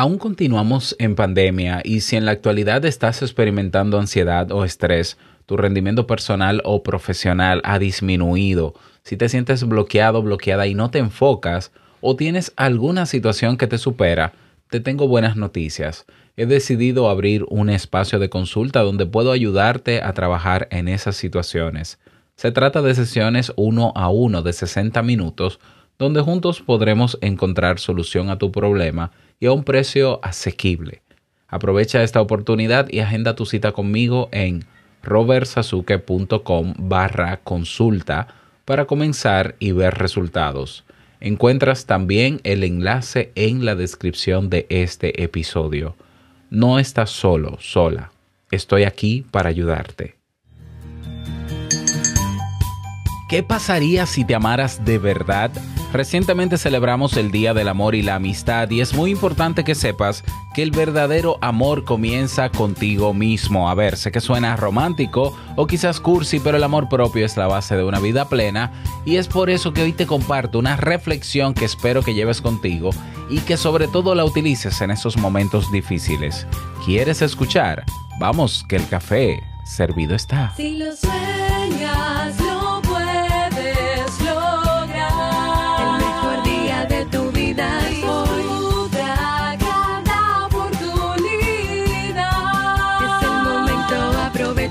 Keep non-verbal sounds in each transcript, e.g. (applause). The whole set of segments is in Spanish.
Aún continuamos en pandemia y si en la actualidad estás experimentando ansiedad o estrés, tu rendimiento personal o profesional ha disminuido, si te sientes bloqueado, bloqueada y no te enfocas, o tienes alguna situación que te supera, te tengo buenas noticias. He decidido abrir un espacio de consulta donde puedo ayudarte a trabajar en esas situaciones. Se trata de sesiones uno a uno de 60 minutos donde juntos podremos encontrar solución a tu problema y a un precio asequible. Aprovecha esta oportunidad y agenda tu cita conmigo en robertsasuke.com barra consulta para comenzar y ver resultados. Encuentras también el enlace en la descripción de este episodio. No estás solo, sola. Estoy aquí para ayudarte. ¿Qué pasaría si te amaras de verdad? Recientemente celebramos el Día del Amor y la Amistad y es muy importante que sepas que el verdadero amor comienza contigo mismo. A ver, sé que suena romántico o quizás cursi, pero el amor propio es la base de una vida plena y es por eso que hoy te comparto una reflexión que espero que lleves contigo y que sobre todo la utilices en esos momentos difíciles. ¿Quieres escuchar? Vamos, que el café servido está. Si lo sueñas,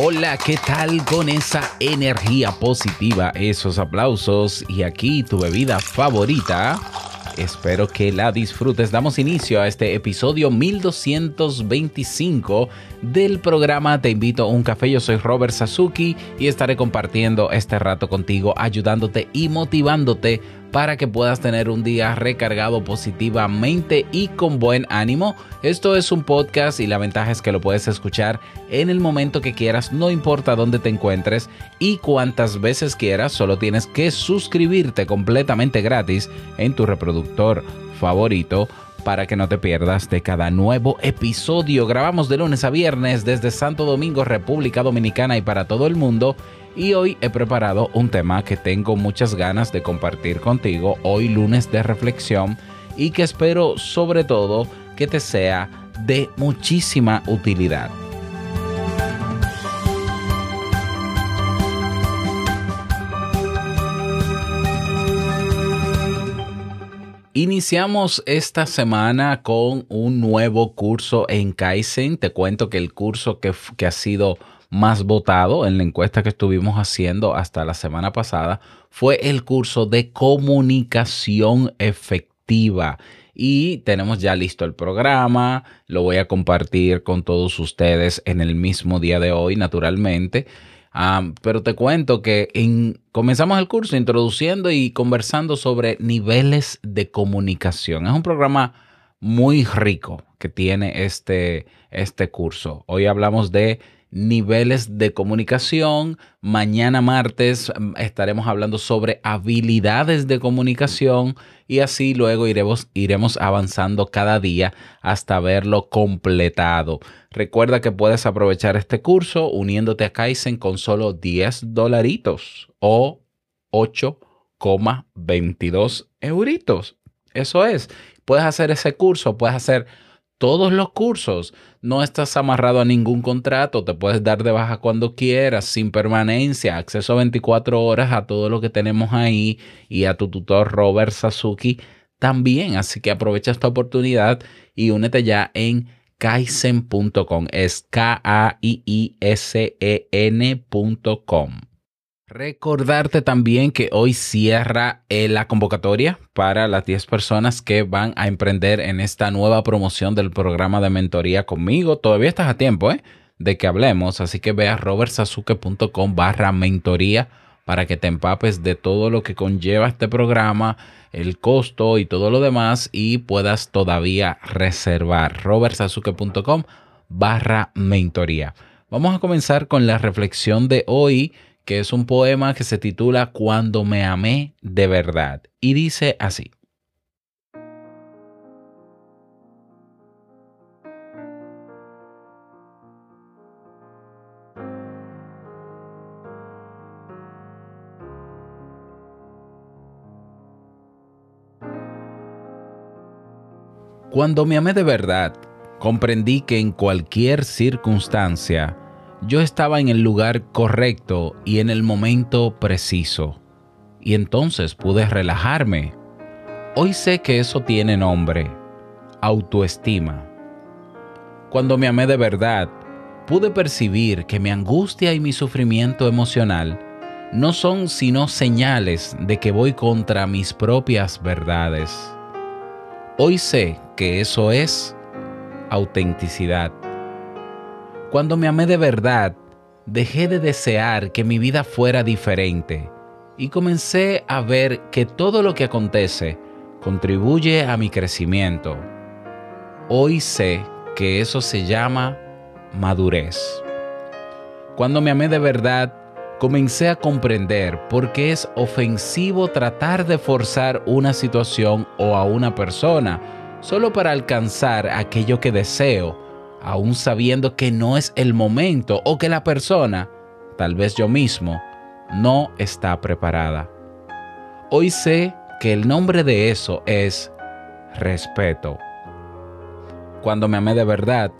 Hola, ¿qué tal con esa energía positiva, esos aplausos y aquí tu bebida favorita? Espero que la disfrutes. Damos inicio a este episodio 1225 del programa Te invito a un café. Yo soy Robert Sasuki y estaré compartiendo este rato contigo, ayudándote y motivándote para que puedas tener un día recargado positivamente y con buen ánimo. Esto es un podcast y la ventaja es que lo puedes escuchar en el momento que quieras, no importa dónde te encuentres y cuántas veces quieras, solo tienes que suscribirte completamente gratis en tu reproductor favorito para que no te pierdas de cada nuevo episodio. Grabamos de lunes a viernes desde Santo Domingo, República Dominicana y para todo el mundo y hoy he preparado un tema que tengo muchas ganas de compartir contigo hoy lunes de reflexión y que espero sobre todo que te sea de muchísima utilidad. Iniciamos esta semana con un nuevo curso en Kaizen. Te cuento que el curso que, que ha sido más votado en la encuesta que estuvimos haciendo hasta la semana pasada fue el curso de comunicación efectiva. Y tenemos ya listo el programa, lo voy a compartir con todos ustedes en el mismo día de hoy, naturalmente. pero te cuento que comenzamos el curso introduciendo y conversando sobre niveles de comunicación. Es un programa muy rico que tiene este, este curso. Hoy hablamos de niveles de comunicación. Mañana martes mm, estaremos hablando sobre habilidades de comunicación y así luego iremos, iremos avanzando cada día hasta verlo completado. Recuerda que puedes aprovechar este curso uniéndote a Kaizen con solo 10 dolaritos o 8,22 euritos. Eso es. Puedes hacer ese curso, puedes hacer todos los cursos. No estás amarrado a ningún contrato, te puedes dar de baja cuando quieras, sin permanencia, acceso a 24 horas a todo lo que tenemos ahí y a tu tutor Robert Sasuki también. Así que aprovecha esta oportunidad y únete ya en kaizen.com. Es K-A-I-I-S-E-N.com. Recordarte también que hoy cierra eh, la convocatoria para las 10 personas que van a emprender en esta nueva promoción del programa de mentoría conmigo. Todavía estás a tiempo ¿eh? de que hablemos, así que ve a robertsazuke.com barra mentoría para que te empapes de todo lo que conlleva este programa, el costo y todo lo demás y puedas todavía reservar. robertsazuke.com barra mentoría. Vamos a comenzar con la reflexión de hoy que es un poema que se titula Cuando me amé de verdad y dice así. Cuando me amé de verdad, comprendí que en cualquier circunstancia, yo estaba en el lugar correcto y en el momento preciso. Y entonces pude relajarme. Hoy sé que eso tiene nombre, autoestima. Cuando me amé de verdad, pude percibir que mi angustia y mi sufrimiento emocional no son sino señales de que voy contra mis propias verdades. Hoy sé que eso es autenticidad. Cuando me amé de verdad, dejé de desear que mi vida fuera diferente y comencé a ver que todo lo que acontece contribuye a mi crecimiento. Hoy sé que eso se llama madurez. Cuando me amé de verdad, comencé a comprender por qué es ofensivo tratar de forzar una situación o a una persona solo para alcanzar aquello que deseo aún sabiendo que no es el momento o que la persona, tal vez yo mismo, no está preparada. Hoy sé que el nombre de eso es respeto. Cuando me amé de verdad,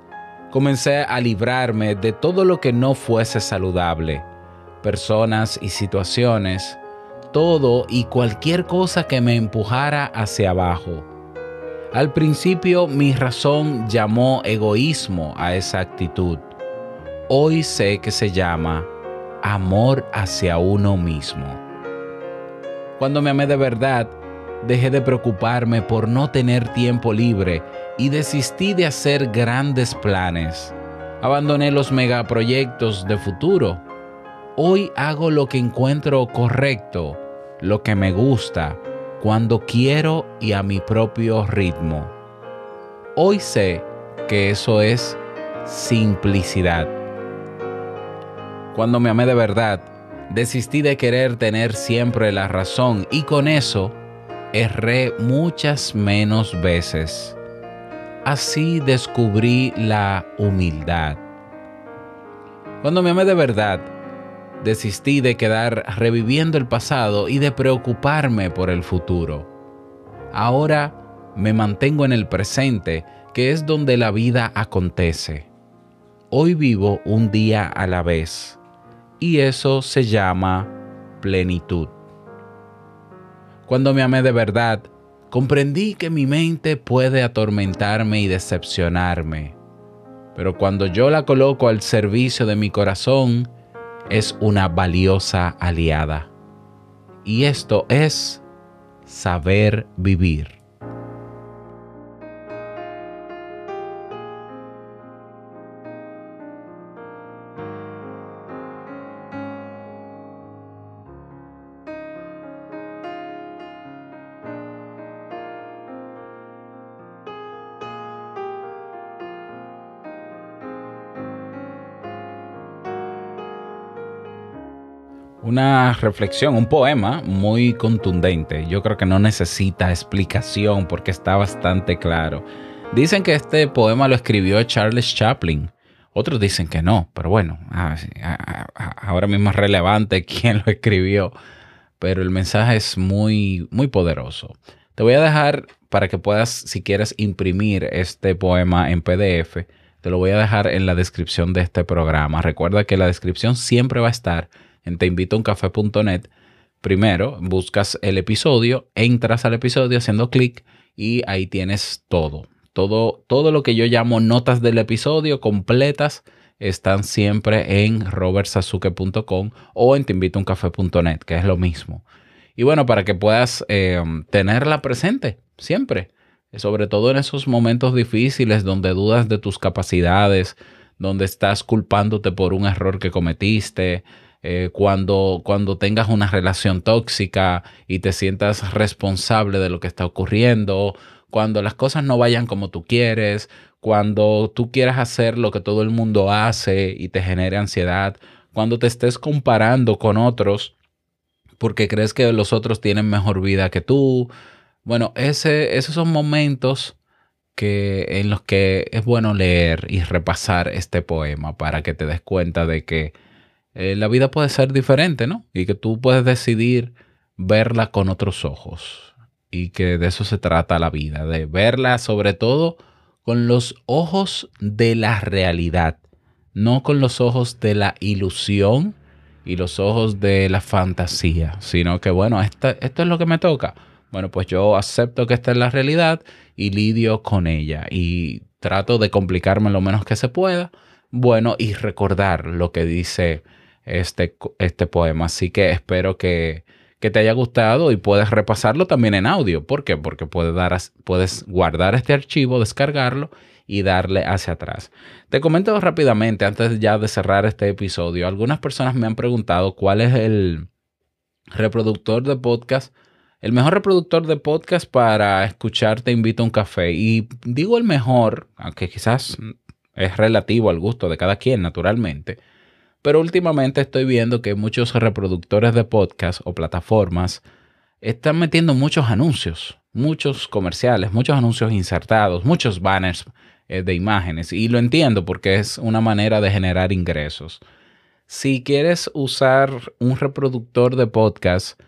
comencé a librarme de todo lo que no fuese saludable, personas y situaciones, todo y cualquier cosa que me empujara hacia abajo al principio mi razón llamó egoísmo a esa actitud. Hoy sé que se llama amor hacia uno mismo. Cuando me amé de verdad, dejé de preocuparme por no tener tiempo libre y desistí de hacer grandes planes. Abandoné los megaproyectos de futuro. Hoy hago lo que encuentro correcto, lo que me gusta, cuando quiero y a mi propio ritmo. Hoy sé que eso es simplicidad. Cuando me amé de verdad, desistí de querer tener siempre la razón y con eso erré muchas menos veces. Así descubrí la humildad. Cuando me amé de verdad, Desistí de quedar reviviendo el pasado y de preocuparme por el futuro. Ahora me mantengo en el presente, que es donde la vida acontece. Hoy vivo un día a la vez, y eso se llama plenitud. Cuando me amé de verdad, comprendí que mi mente puede atormentarme y decepcionarme, pero cuando yo la coloco al servicio de mi corazón, es una valiosa aliada. Y esto es saber vivir. Una reflexión, un poema muy contundente. Yo creo que no necesita explicación porque está bastante claro. Dicen que este poema lo escribió Charles Chaplin. Otros dicen que no, pero bueno, ah, ah, ah, ahora mismo es relevante (laughs) quién lo escribió. Pero el mensaje es muy, muy poderoso. Te voy a dejar para que puedas, si quieres, imprimir este poema en PDF. Te lo voy a dejar en la descripción de este programa. Recuerda que la descripción siempre va a estar en teinvitouncafe.net, primero buscas el episodio, entras al episodio haciendo clic y ahí tienes todo. Todo, todo lo que yo llamo notas del episodio completas están siempre en robertsazuke.com o en teinvitouncafe.net, que es lo mismo. Y bueno, para que puedas eh, tenerla presente siempre, sobre todo en esos momentos difíciles donde dudas de tus capacidades, donde estás culpándote por un error que cometiste, eh, cuando, cuando tengas una relación tóxica y te sientas responsable de lo que está ocurriendo, cuando las cosas no vayan como tú quieres, cuando tú quieras hacer lo que todo el mundo hace y te genere ansiedad, cuando te estés comparando con otros porque crees que los otros tienen mejor vida que tú. Bueno, ese, esos son momentos que, en los que es bueno leer y repasar este poema para que te des cuenta de que eh, la vida puede ser diferente, ¿no? Y que tú puedes decidir verla con otros ojos. Y que de eso se trata la vida, de verla sobre todo con los ojos de la realidad, no con los ojos de la ilusión y los ojos de la fantasía, sino que bueno, esto es lo que me toca. Bueno, pues yo acepto que esta es la realidad y lidio con ella y trato de complicarme lo menos que se pueda. Bueno, y recordar lo que dice este, este poema. Así que espero que, que te haya gustado y puedes repasarlo también en audio. ¿Por qué? Porque puedes, dar, puedes guardar este archivo, descargarlo y darle hacia atrás. Te comento rápidamente, antes ya de cerrar este episodio, algunas personas me han preguntado cuál es el reproductor de podcast, el mejor reproductor de podcast para escuchar Te invito a un café. Y digo el mejor, aunque quizás es relativo al gusto de cada quien, naturalmente pero últimamente estoy viendo que muchos reproductores de podcast o plataformas están metiendo muchos anuncios, muchos comerciales, muchos anuncios insertados, muchos banners eh, de imágenes. Y lo entiendo porque es una manera de generar ingresos. Si quieres usar un reproductor de podcast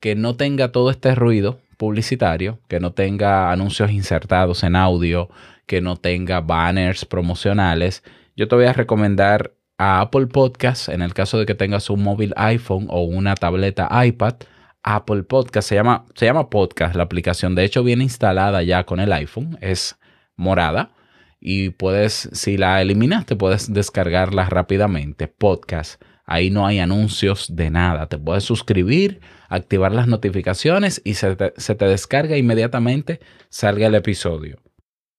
que no tenga todo este ruido publicitario, que no tenga anuncios insertados en audio, que no tenga banners promocionales, yo te voy a recomendar a Apple Podcast, en el caso de que tengas un móvil iPhone o una tableta iPad, Apple Podcast se llama, se llama Podcast la aplicación. De hecho, viene instalada ya con el iPhone, es morada y puedes, si la eliminaste, puedes descargarla rápidamente. Podcast. Ahí no hay anuncios de nada. Te puedes suscribir, activar las notificaciones y se se te descarga inmediatamente, salga el episodio.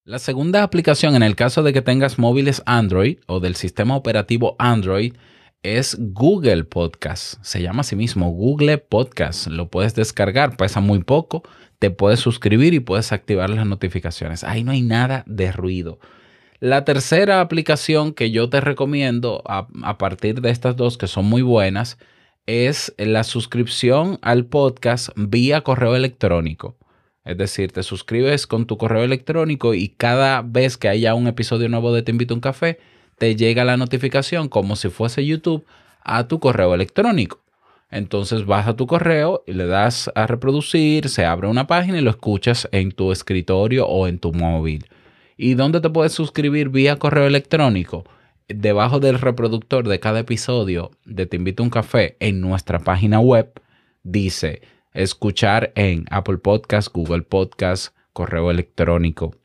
La segunda aplicación en el caso de que tengas móviles Android o del sistema operativo Android es Google Podcast. Se llama así mismo Google Podcast. Lo puedes descargar, pesa muy poco, te puedes suscribir y puedes activar las notificaciones. Ahí no hay nada de ruido. La tercera aplicación que yo te recomiendo a, a partir de estas dos que son muy buenas es la suscripción al podcast vía correo electrónico. Es decir, te suscribes con tu correo electrónico y cada vez que haya un episodio nuevo de Te invito a un café, te llega la notificación como si fuese YouTube a tu correo electrónico. Entonces vas a tu correo y le das a reproducir, se abre una página y lo escuchas en tu escritorio o en tu móvil. ¿Y dónde te puedes suscribir vía correo electrónico? Debajo del reproductor de cada episodio de Te invito a un café en nuestra página web dice escuchar en Apple Podcast, Google Podcast, correo electrónico.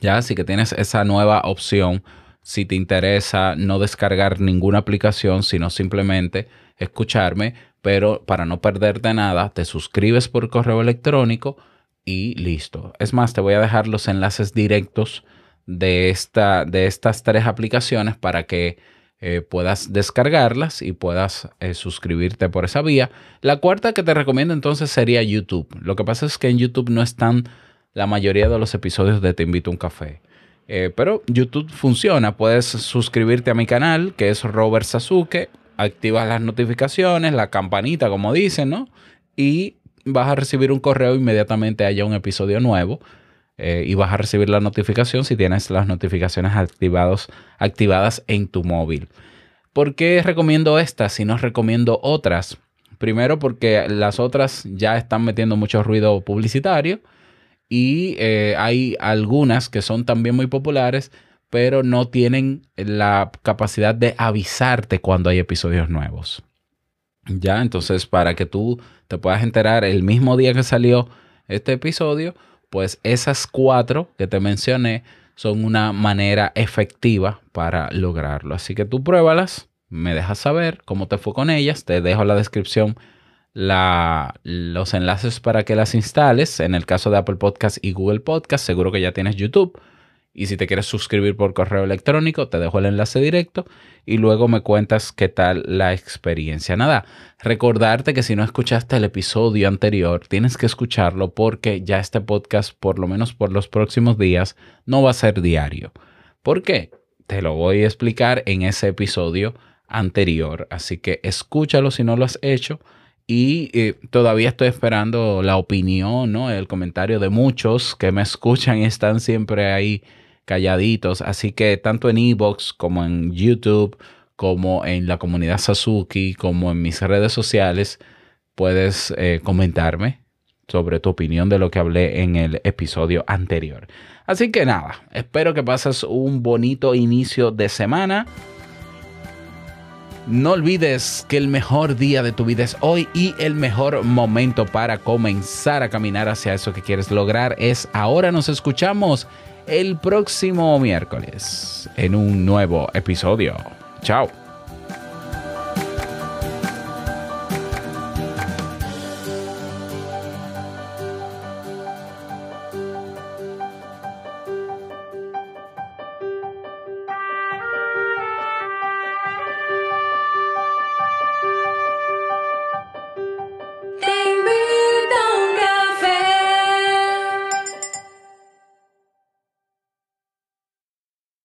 Ya, así que tienes esa nueva opción. Si te interesa no descargar ninguna aplicación, sino simplemente escucharme, pero para no perderte nada, te suscribes por correo electrónico y listo. Es más, te voy a dejar los enlaces directos de, esta, de estas tres aplicaciones para que eh, puedas descargarlas y puedas eh, suscribirte por esa vía. La cuarta que te recomiendo entonces sería YouTube. Lo que pasa es que en YouTube no están la mayoría de los episodios de Te invito a un café. Eh, pero YouTube funciona. Puedes suscribirte a mi canal, que es Robert Sasuke. Activas las notificaciones, la campanita, como dicen, ¿no? Y vas a recibir un correo inmediatamente haya un episodio nuevo. Eh, y vas a recibir la notificación si tienes las notificaciones activados, activadas en tu móvil. ¿Por qué recomiendo estas si no recomiendo otras? Primero porque las otras ya están metiendo mucho ruido publicitario y eh, hay algunas que son también muy populares, pero no tienen la capacidad de avisarte cuando hay episodios nuevos. Ya, entonces para que tú te puedas enterar el mismo día que salió este episodio, pues esas cuatro que te mencioné son una manera efectiva para lograrlo. Así que tú pruébalas, me dejas saber cómo te fue con ellas, te dejo en la descripción los enlaces para que las instales. En el caso de Apple Podcast y Google Podcast, seguro que ya tienes YouTube. Y si te quieres suscribir por correo electrónico, te dejo el enlace directo y luego me cuentas qué tal la experiencia. Nada, recordarte que si no escuchaste el episodio anterior, tienes que escucharlo porque ya este podcast, por lo menos por los próximos días, no va a ser diario. ¿Por qué? Te lo voy a explicar en ese episodio anterior. Así que escúchalo si no lo has hecho. Y eh, todavía estoy esperando la opinión, ¿no? El comentario de muchos que me escuchan y están siempre ahí calladitos. Así que tanto en Evox como en YouTube, como en la comunidad Sasuki, como en mis redes sociales, puedes eh, comentarme sobre tu opinión de lo que hablé en el episodio anterior. Así que nada, espero que pases un bonito inicio de semana. No olvides que el mejor día de tu vida es hoy y el mejor momento para comenzar a caminar hacia eso que quieres lograr es ahora. Nos escuchamos el próximo miércoles en un nuevo episodio. Chao.